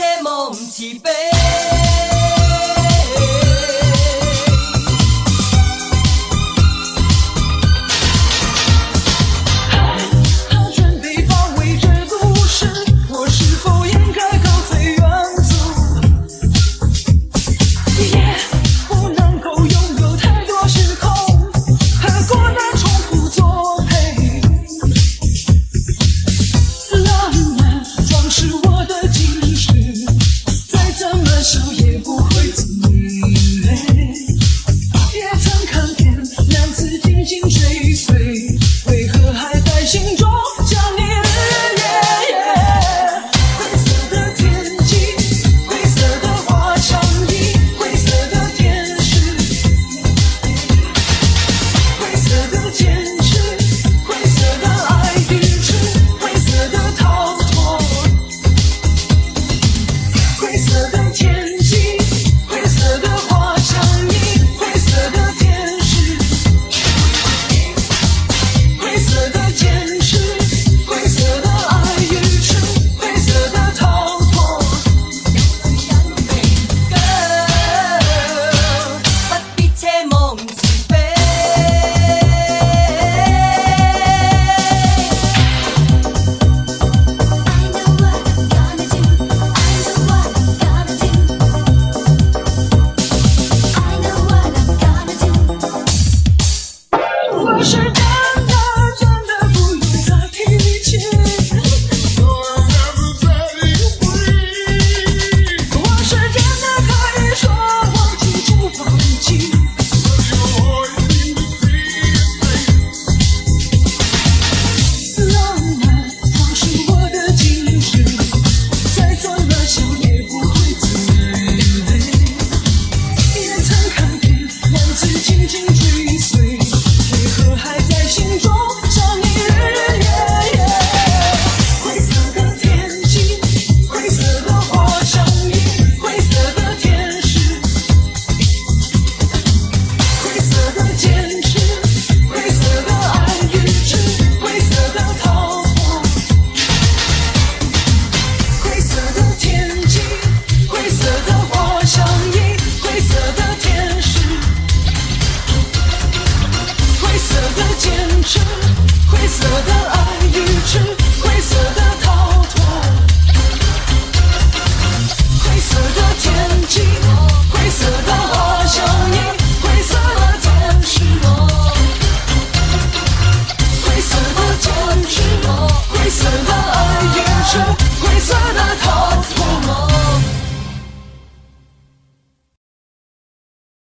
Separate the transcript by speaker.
Speaker 1: 且梦慈悲
Speaker 2: 紧紧追随。我是。